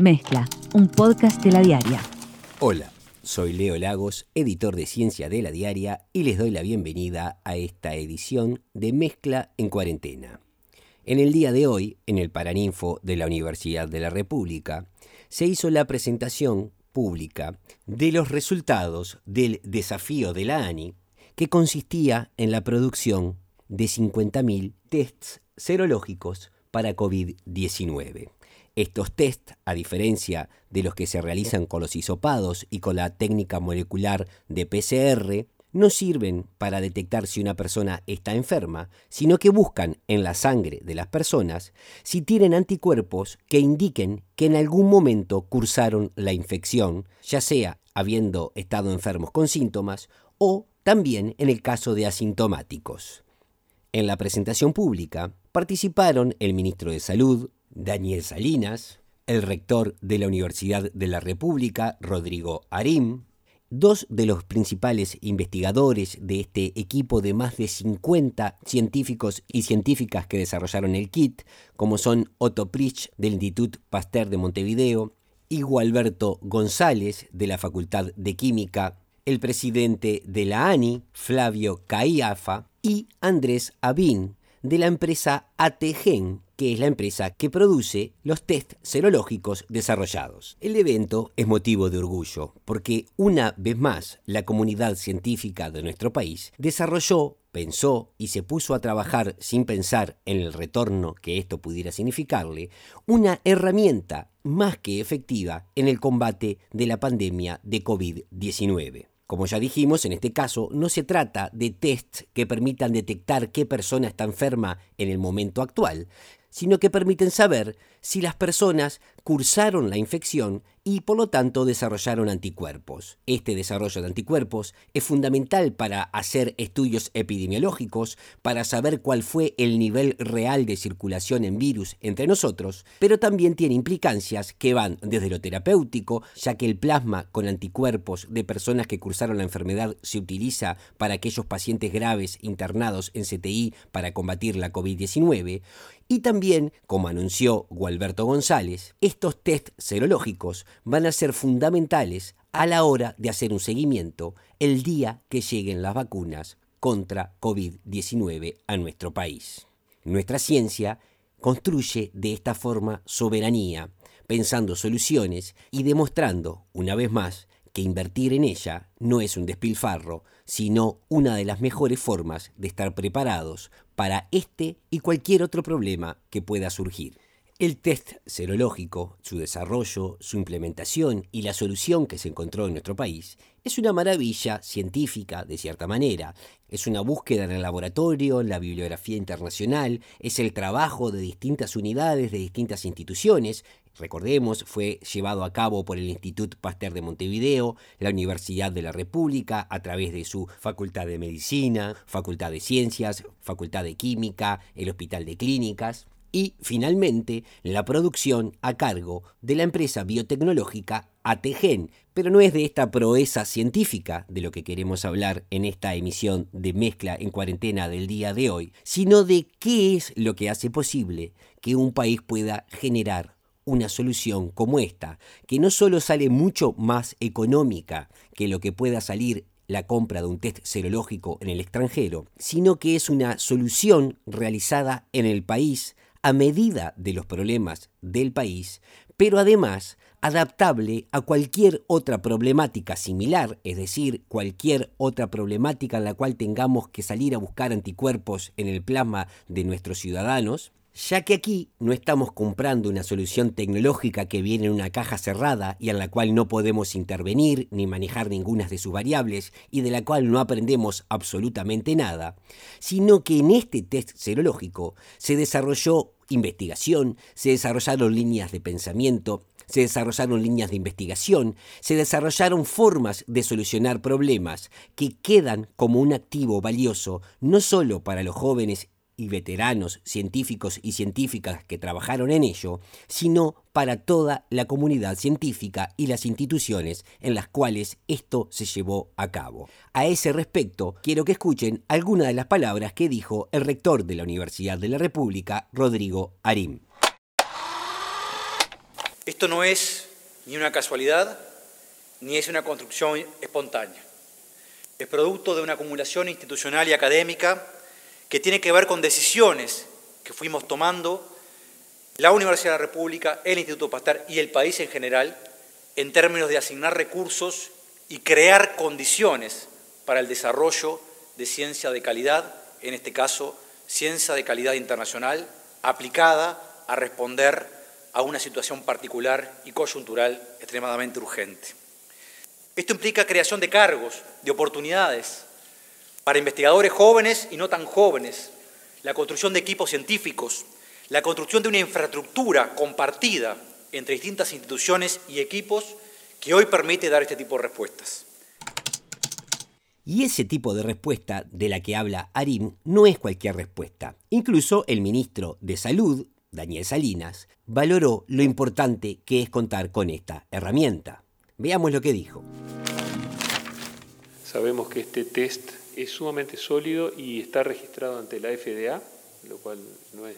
Mezcla, un podcast de la diaria. Hola, soy Leo Lagos, editor de Ciencia de la Diaria, y les doy la bienvenida a esta edición de Mezcla en Cuarentena. En el día de hoy, en el Paraninfo de la Universidad de la República, se hizo la presentación pública de los resultados del desafío de la ANI, que consistía en la producción de 50.000 tests serológicos para COVID-19. Estos tests, a diferencia de los que se realizan con los hisopados y con la técnica molecular de PCR, no sirven para detectar si una persona está enferma, sino que buscan en la sangre de las personas si tienen anticuerpos que indiquen que en algún momento cursaron la infección, ya sea habiendo estado enfermos con síntomas o también en el caso de asintomáticos. En la presentación pública participaron el ministro de Salud, Daniel Salinas, el rector de la Universidad de la República, Rodrigo Arim, dos de los principales investigadores de este equipo de más de 50 científicos y científicas que desarrollaron el kit, como son Otto Prich del Institut Pasteur de Montevideo y Gualberto González de la Facultad de Química, el presidente de la ANI, Flavio Caiafa, y Andrés Abin, de la empresa ATGEN, que es la empresa que produce los test serológicos desarrollados. El evento es motivo de orgullo, porque una vez más la comunidad científica de nuestro país desarrolló pensó y se puso a trabajar sin pensar en el retorno que esto pudiera significarle, una herramienta más que efectiva en el combate de la pandemia de COVID-19. Como ya dijimos, en este caso no se trata de tests que permitan detectar qué persona está enferma en el momento actual, sino que permiten saber si las personas cursaron la infección y por lo tanto desarrollaron anticuerpos. Este desarrollo de anticuerpos es fundamental para hacer estudios epidemiológicos, para saber cuál fue el nivel real de circulación en virus entre nosotros, pero también tiene implicancias que van desde lo terapéutico, ya que el plasma con anticuerpos de personas que cursaron la enfermedad se utiliza para aquellos pacientes graves internados en CTI para combatir la COVID-19, y también, como anunció González, estos test serológicos van a ser fundamentales a la hora de hacer un seguimiento el día que lleguen las vacunas contra COVID-19 a nuestro país. Nuestra ciencia construye de esta forma soberanía, pensando soluciones y demostrando, una vez más, que invertir en ella no es un despilfarro, sino una de las mejores formas de estar preparados para este y cualquier otro problema que pueda surgir. El test serológico, su desarrollo, su implementación y la solución que se encontró en nuestro país es una maravilla científica, de cierta manera. Es una búsqueda en el laboratorio, en la bibliografía internacional, es el trabajo de distintas unidades, de distintas instituciones. Recordemos, fue llevado a cabo por el Institut Pasteur de Montevideo, la Universidad de la República, a través de su Facultad de Medicina, Facultad de Ciencias, Facultad de Química, el Hospital de Clínicas y, finalmente, la producción a cargo de la empresa biotecnológica ATGEN. Pero no es de esta proeza científica de lo que queremos hablar en esta emisión de Mezcla en Cuarentena del día de hoy, sino de qué es lo que hace posible que un país pueda generar una solución como esta, que no solo sale mucho más económica que lo que pueda salir la compra de un test serológico en el extranjero, sino que es una solución realizada en el país a medida de los problemas del país, pero además adaptable a cualquier otra problemática similar, es decir, cualquier otra problemática en la cual tengamos que salir a buscar anticuerpos en el plasma de nuestros ciudadanos, ya que aquí no estamos comprando una solución tecnológica que viene en una caja cerrada y en la cual no podemos intervenir ni manejar ninguna de sus variables y de la cual no aprendemos absolutamente nada, sino que en este test serológico se desarrolló investigación, se desarrollaron líneas de pensamiento, se desarrollaron líneas de investigación, se desarrollaron formas de solucionar problemas que quedan como un activo valioso no solo para los jóvenes y veteranos científicos y científicas que trabajaron en ello, sino para toda la comunidad científica y las instituciones en las cuales esto se llevó a cabo. A ese respecto, quiero que escuchen algunas de las palabras que dijo el rector de la Universidad de la República, Rodrigo Arim. Esto no es ni una casualidad, ni es una construcción espontánea. Es producto de una acumulación institucional y académica que tiene que ver con decisiones que fuimos tomando la Universidad de la República, el Instituto Pasteur y el país en general en términos de asignar recursos y crear condiciones para el desarrollo de ciencia de calidad, en este caso, ciencia de calidad internacional, aplicada a responder a una situación particular y coyuntural extremadamente urgente. Esto implica creación de cargos, de oportunidades para investigadores jóvenes y no tan jóvenes, la construcción de equipos científicos, la construcción de una infraestructura compartida entre distintas instituciones y equipos que hoy permite dar este tipo de respuestas. Y ese tipo de respuesta de la que habla Arim no es cualquier respuesta. Incluso el ministro de Salud, Daniel Salinas, valoró lo importante que es contar con esta herramienta. Veamos lo que dijo. Sabemos que este test es sumamente sólido y está registrado ante la FDA, lo cual no es,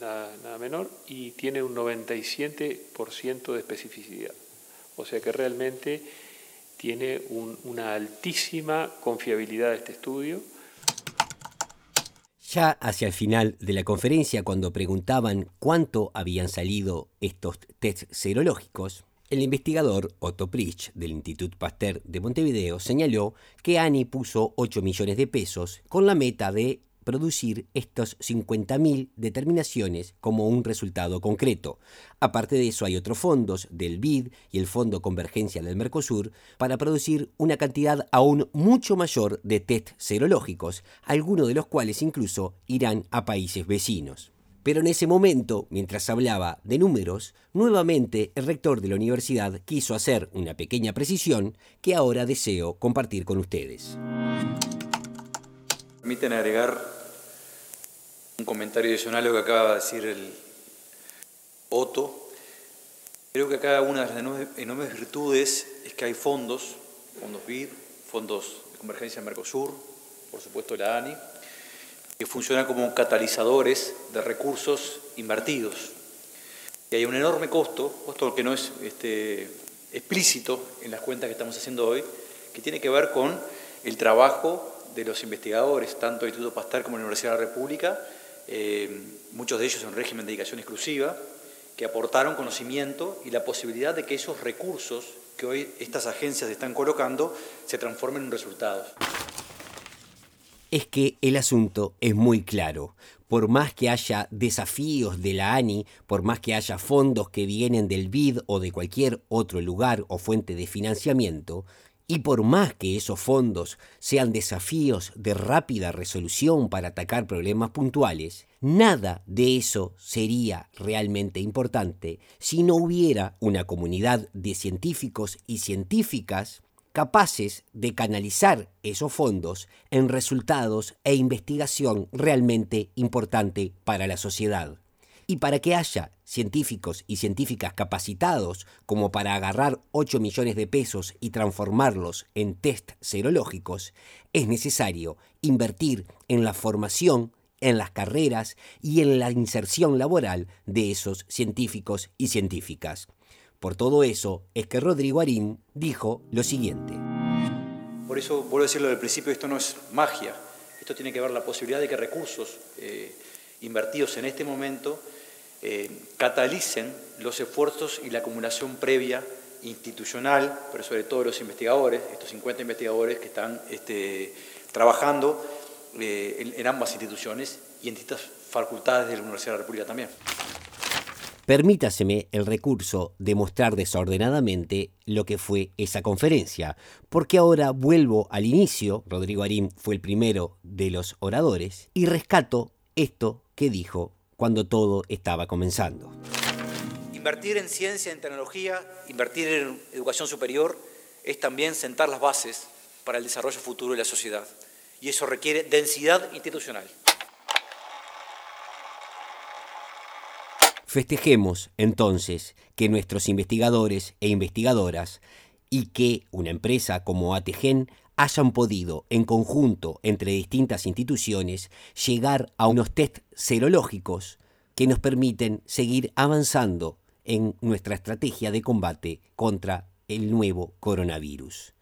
nada, menor, y tiene un 97% de especificidad. O sea que realmente tiene una altísima confiabilidad este estudio. Ya hacia el final de la conferencia, cuando preguntaban cuánto habían salido estos tests serológicos, el investigador Otto Pritsch del Institut Pasteur de Montevideo señaló que ANI puso 8 millones de pesos con la meta de producir estos 50.000 determinaciones como un resultado concreto. Aparte de eso hay otros fondos del BID y el Fondo Convergencia del Mercosur para producir una cantidad aún mucho mayor de test serológicos, algunos de los cuales incluso irán a países vecinos. Pero en ese momento, mientras hablaba de números, nuevamente el rector de la universidad quiso hacer una pequeña precisión que ahora deseo compartir con ustedes. Permiten agregar un comentario adicional a lo que acaba de decir el Otto. Creo que cada una de las enormes virtudes es que hay fondos, fondos BID, fondos de convergencia en Mercosur, por supuesto la ANI, que funcionan como catalizadores de recursos invertidos. Y hay un enorme costo, costo que no es este, explícito en las cuentas que estamos haciendo hoy, que tiene que ver con el trabajo de los investigadores, tanto del Instituto Pasteur como la Universidad de la República, eh, muchos de ellos en régimen de dedicación exclusiva, que aportaron conocimiento y la posibilidad de que esos recursos que hoy estas agencias están colocando se transformen en resultados. Es que el asunto es muy claro. Por más que haya desafíos de la ANI, por más que haya fondos que vienen del BID o de cualquier otro lugar o fuente de financiamiento, y por más que esos fondos sean desafíos de rápida resolución para atacar problemas puntuales, nada de eso sería realmente importante si no hubiera una comunidad de científicos y científicas capaces de canalizar esos fondos en resultados e investigación realmente importante para la sociedad. Y para que haya científicos y científicas capacitados como para agarrar 8 millones de pesos y transformarlos en test serológicos, es necesario invertir en la formación, en las carreras y en la inserción laboral de esos científicos y científicas. Por todo eso es que Rodrigo Arín dijo lo siguiente. Por eso vuelvo a decirlo del principio, esto no es magia, esto tiene que ver la posibilidad de que recursos eh, invertidos en este momento eh, catalicen los esfuerzos y la acumulación previa institucional, pero sobre todo los investigadores, estos 50 investigadores que están este, trabajando eh, en, ambas instituciones y en distintas facultades de la Universidad de la República también. Permítaseme el recurso de mostrar desordenadamente lo que fue esa conferencia, porque ahora vuelvo al inicio, Rodrigo Arín fue el primero de los oradores, y rescato esto que dijo cuando todo estaba comenzando. Invertir en ciencia, en tecnología, invertir en educación superior es también sentar las bases para el desarrollo futuro de la sociedad. Y eso requiere densidad institucional. Festejemos entonces que nuestros investigadores e investigadoras y que una empresa como ATGEN hayan podido, en conjunto entre distintas instituciones, llegar a unos test serológicos que nos permiten seguir avanzando en nuestra estrategia de combate contra el nuevo coronavirus.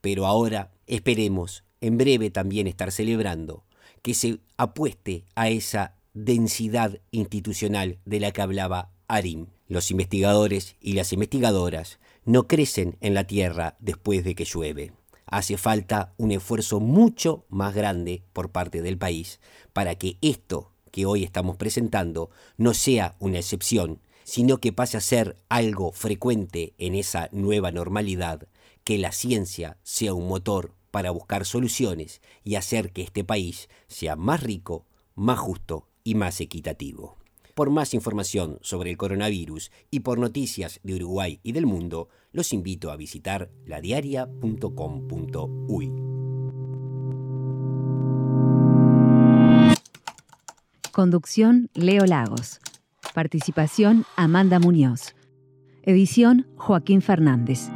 Pero ahora esperemos en breve también estar celebrando que se apueste a esa densidad institucional de la que hablaba Arim. Los investigadores y las investigadoras no crecen en la tierra después de que llueve. Hace falta un esfuerzo mucho más grande por parte del país para que esto que hoy estamos presentando no sea una excepción, sino que pase a ser algo frecuente en esa nueva normalidad, que la ciencia sea un motor para buscar soluciones y hacer que este país sea más rico, más justo y más equitativo. Por más información sobre el coronavirus y por noticias de Uruguay y del mundo, los invito a visitar ladiaria.com.uy. Conducción Leo Lagos. Participación Amanda Muñoz. Edición Joaquín Fernández.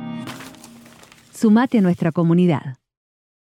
Sumate a nuestra comunidad.